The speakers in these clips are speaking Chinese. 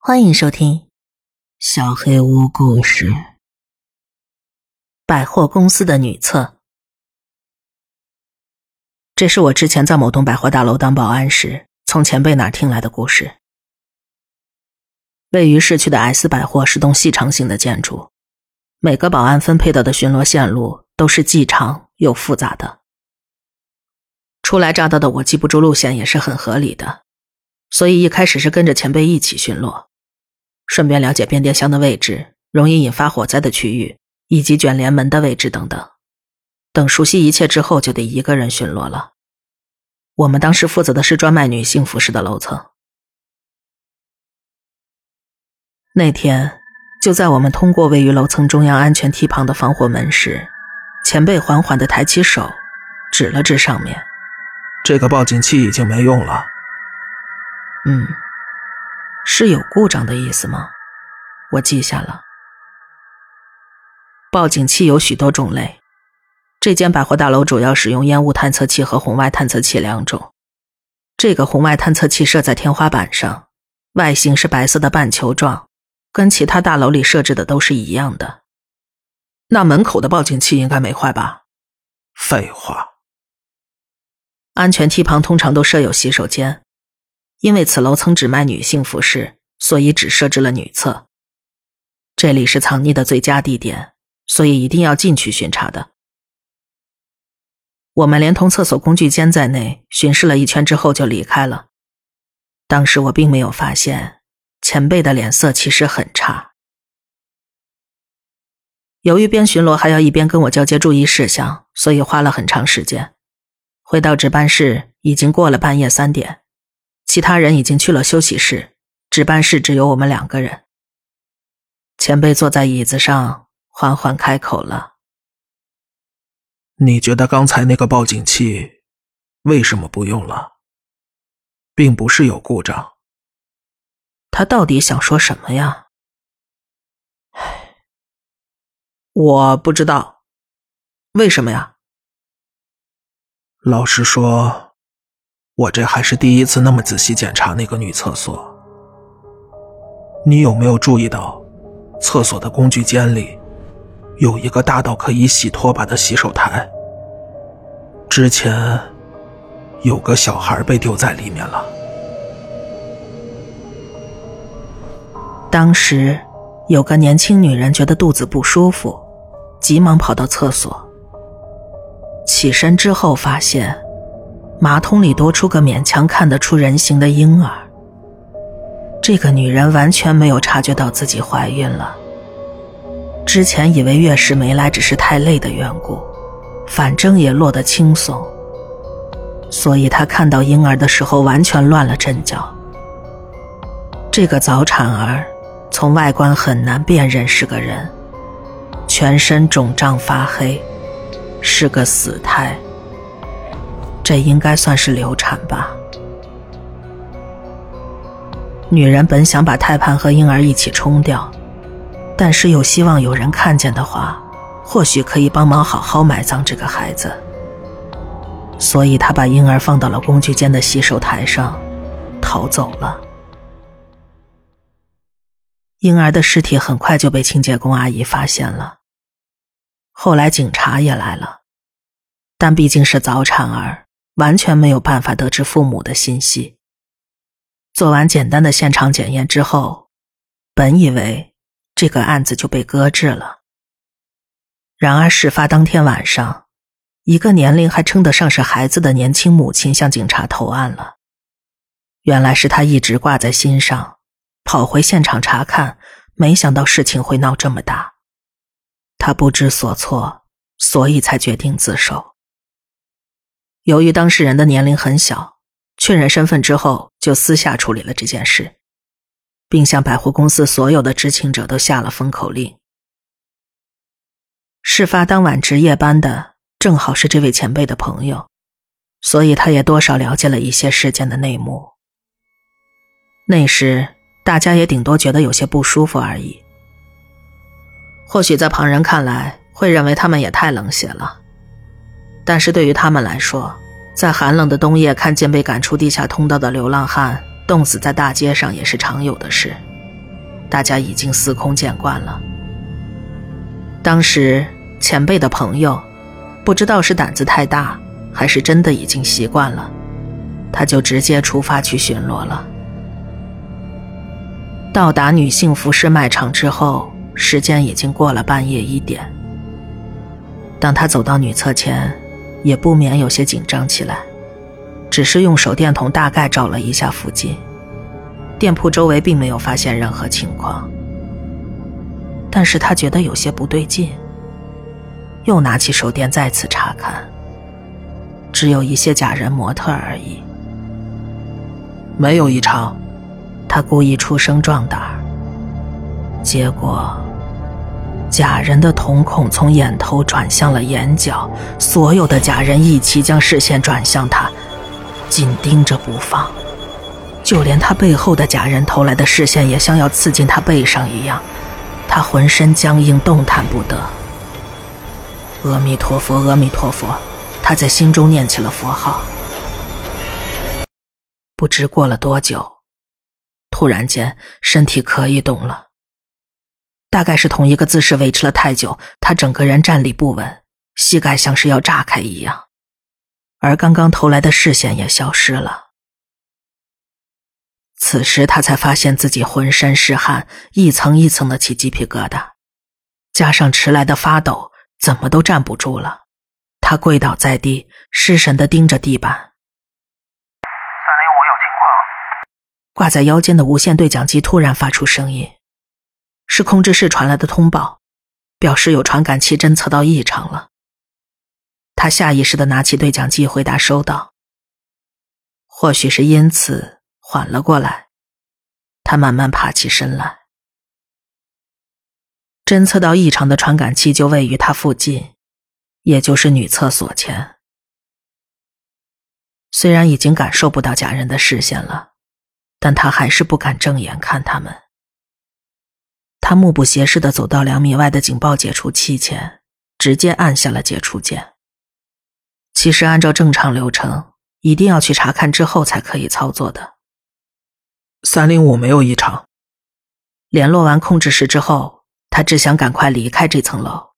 欢迎收听《小黑屋故事》。百货公司的女厕，这是我之前在某栋百货大楼当保安时，从前辈那儿听来的故事。位于市区的 S 百货是栋细长型的建筑，每个保安分配到的巡逻线路都是既长又复杂的。初来乍到的我记不住路线也是很合理的，所以一开始是跟着前辈一起巡逻。顺便了解变电箱的位置、容易引发火灾的区域以及卷帘门的位置等等。等熟悉一切之后，就得一个人巡逻了。我们当时负责的是专卖女性服饰的楼层。那天，就在我们通过位于楼层中央安全梯旁的防火门时，前辈缓缓地抬起手，指了指上面：“这个报警器已经没用了。”嗯。是有故障的意思吗？我记下了。报警器有许多种类，这间百货大楼主要使用烟雾探测器和红外探测器两种。这个红外探测器设在天花板上，外形是白色的半球状，跟其他大楼里设置的都是一样的。那门口的报警器应该没坏吧？废话。安全梯旁通常都设有洗手间。因为此楼层只卖女性服饰，所以只设置了女厕。这里是藏匿的最佳地点，所以一定要进去巡查的。我们连同厕所工具间在内巡视了一圈之后就离开了。当时我并没有发现前辈的脸色其实很差。由于边巡逻还要一边跟我交接注意事项，所以花了很长时间。回到值班室已经过了半夜三点。其他人已经去了休息室，值班室只有我们两个人。前辈坐在椅子上，缓缓开口了：“你觉得刚才那个报警器为什么不用了？并不是有故障。他到底想说什么呀？唉，我不知道，为什么呀？老实说。”我这还是第一次那么仔细检查那个女厕所。你有没有注意到，厕所的工具间里有一个大到可以洗拖把的洗手台？之前有个小孩被丢在里面了。当时有个年轻女人觉得肚子不舒服，急忙跑到厕所，起身之后发现。马桶里多出个勉强看得出人形的婴儿。这个女人完全没有察觉到自己怀孕了。之前以为月事没来只是太累的缘故，反正也落得轻松，所以她看到婴儿的时候完全乱了阵脚。这个早产儿从外观很难辨认是个人，全身肿胀发黑，是个死胎。这应该算是流产吧。女人本想把胎盘和婴儿一起冲掉，但是又希望有人看见的话，或许可以帮忙好好埋葬这个孩子。所以她把婴儿放到了工具间的洗手台上，逃走了。婴儿的尸体很快就被清洁工阿姨发现了。后来警察也来了，但毕竟是早产儿。完全没有办法得知父母的信息。做完简单的现场检验之后，本以为这个案子就被搁置了。然而事发当天晚上，一个年龄还称得上是孩子的年轻母亲向警察投案了。原来是他一直挂在心上，跑回现场查看，没想到事情会闹这么大。他不知所措，所以才决定自首。由于当事人的年龄很小，确认身份之后，就私下处理了这件事，并向百货公司所有的知情者都下了封口令。事发当晚值夜班的正好是这位前辈的朋友，所以他也多少了解了一些事件的内幕。那时大家也顶多觉得有些不舒服而已，或许在旁人看来会认为他们也太冷血了。但是对于他们来说，在寒冷的冬夜看见被赶出地下通道的流浪汉冻死在大街上也是常有的事。大家已经司空见惯了。当时前辈的朋友，不知道是胆子太大，还是真的已经习惯了，他就直接出发去巡逻了。到达女性服饰卖场之后，时间已经过了半夜一点。当他走到女厕前，也不免有些紧张起来，只是用手电筒大概照了一下附近，店铺周围并没有发现任何情况。但是他觉得有些不对劲，又拿起手电再次查看，只有一些假人模特而已，没有异常。他故意出声壮胆，结果假人的瞳孔从眼头转向了眼角，所有的假人一起将视线转向他，紧盯着不放，就连他背后的假人投来的视线也像要刺进他背上一样，他浑身僵硬，动弹不得。阿弥陀佛，阿弥陀佛，他在心中念起了佛号。不知过了多久。突然间，身体可以动了。大概是同一个姿势维持了太久，他整个人站立不稳，膝盖像是要炸开一样，而刚刚投来的视线也消失了。此时他才发现自己浑身是汗，一层一层的起鸡皮疙瘩，加上迟来的发抖，怎么都站不住了。他跪倒在地，失神的盯着地板。三零五有情况挂在腰间的无线对讲机突然发出声音，是控制室传来的通报，表示有传感器侦测到异常了。他下意识的拿起对讲机回答收到。或许是因此缓了过来，他慢慢爬起身来。侦测到异常的传感器就位于他附近，也就是女厕所前。虽然已经感受不到假人的视线了。但他还是不敢正眼看他们。他目不斜视的走到两米外的警报解除器前，直接按下了解除键。其实按照正常流程，一定要去查看之后才可以操作的。三零五没有异常。联络完控制室之后，他只想赶快离开这层楼。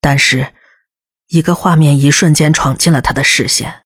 但是，一个画面一瞬间闯进了他的视线。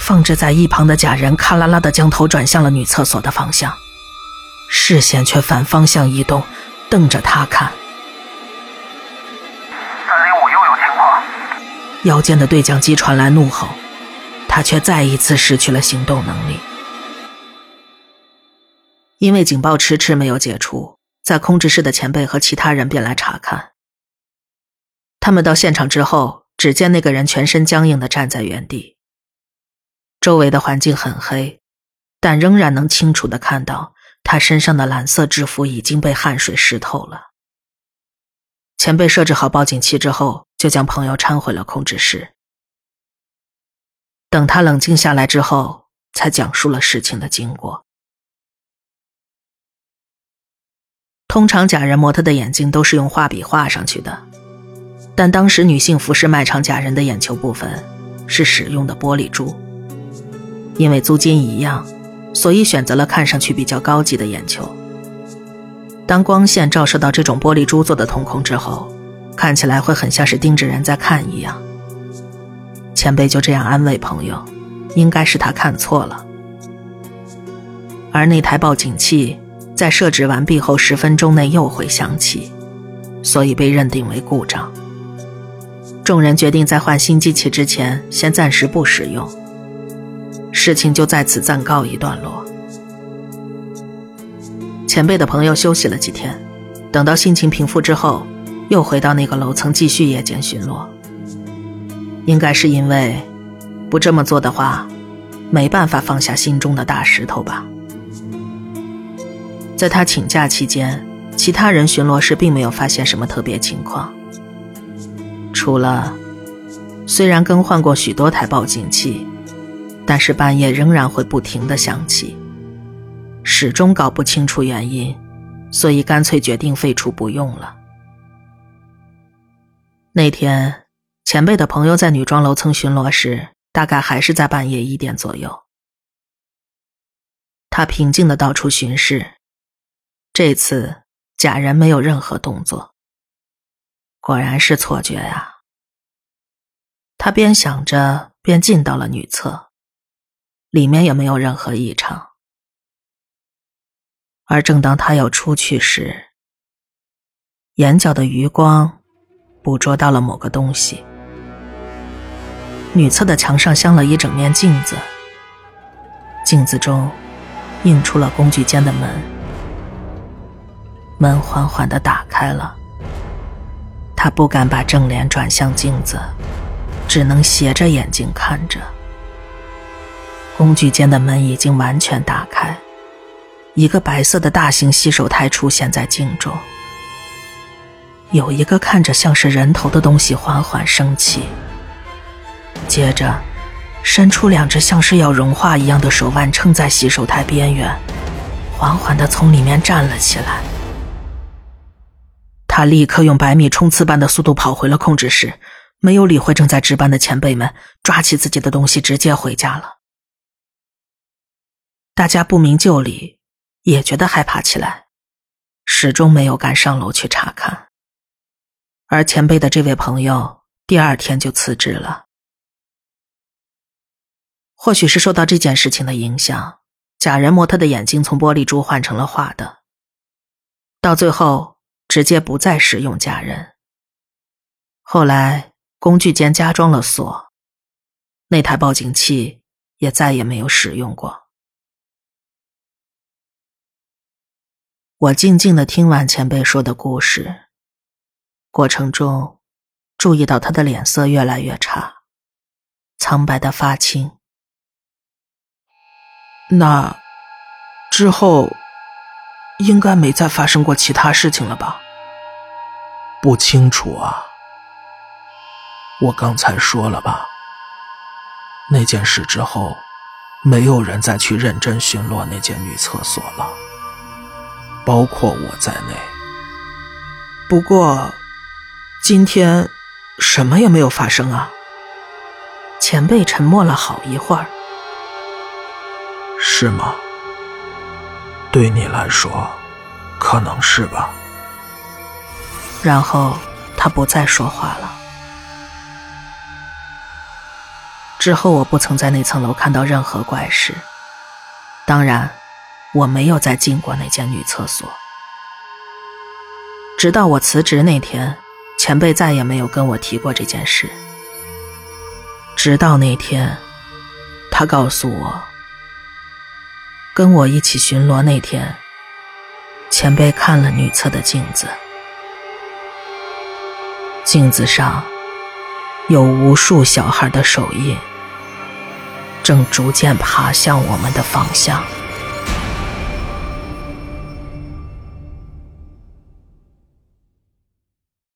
放置在一旁的假人，咔啦啦的将头转向了女厕所的方向，视线却反方向移动，瞪着他看。三零五又有情况，腰间的对讲机传来怒吼，他却再一次失去了行动能力。因为警报迟迟没有解除，在控制室的前辈和其他人便来查看。他们到现场之后，只见那个人全身僵硬的站在原地。周围的环境很黑，但仍然能清楚的看到他身上的蓝色制服已经被汗水湿透了。前辈设置好报警器之后，就将朋友搀回了控制室。等他冷静下来之后，才讲述了事情的经过。通常假人模特的眼睛都是用画笔画上去的，但当时女性服饰卖场假人的眼球部分是使用的玻璃珠。因为租金一样，所以选择了看上去比较高级的眼球。当光线照射到这种玻璃珠做的瞳孔之后，看起来会很像是盯着人在看一样。前辈就这样安慰朋友，应该是他看错了。而那台报警器在设置完毕后十分钟内又会响起，所以被认定为故障。众人决定在换新机器之前，先暂时不使用。事情就在此暂告一段落。前辈的朋友休息了几天，等到心情平复之后，又回到那个楼层继续夜间巡逻。应该是因为不这么做的话，没办法放下心中的大石头吧。在他请假期间，其他人巡逻时并没有发现什么特别情况，除了虽然更换过许多台报警器。但是半夜仍然会不停的响起，始终搞不清楚原因，所以干脆决定废除不用了。那天，前辈的朋友在女装楼层巡逻时，大概还是在半夜一点左右。他平静的到处巡视，这次假人没有任何动作，果然是错觉呀。他边想着，边进到了女厕，里面也没有任何异常。而正当他要出去时，眼角的余光捕捉到了某个东西。女厕的墙上镶了一整面镜子，镜子中映出了工具间的门，门缓缓的打开了。他不敢把正脸转向镜子，只能斜着眼睛看着。工具间的门已经完全打开，一个白色的大型洗手台出现在镜中，有一个看着像是人头的东西缓缓升起。接着，伸出两只像是要融化一样的手腕，撑在洗手台边缘，缓缓的从里面站了起来。他立刻用百米冲刺般的速度跑回了控制室，没有理会正在值班的前辈们，抓起自己的东西直接回家了。大家不明就里，也觉得害怕起来，始终没有敢上楼去查看。而前辈的这位朋友，第二天就辞职了。或许是受到这件事情的影响，假人模特的眼睛从玻璃珠换成了画的。到最后，直接不再使用假人。后来，工具间加装了锁，那台报警器也再也没有使用过。我静静的听完前辈说的故事，过程中注意到他的脸色越来越差，苍白的发青。那之后应该没再发生过其他事情了吧？不清楚啊。我刚才说了吧，那件事之后，没有人再去认真巡逻那间女厕所了，包括我在内。不过今天什么也没有发生啊。前辈沉默了好一会儿。是吗？对你来说，可能是吧。然后他不再说话了。之后我不曾在那层楼看到任何怪事，当然，我没有再进过那间女厕所。直到我辞职那天，前辈再也没有跟我提过这件事。直到那天，他告诉我。跟我一起巡逻那天，前辈看了女厕的镜子，镜子上有无数小孩的手印，正逐渐爬向我们的方向。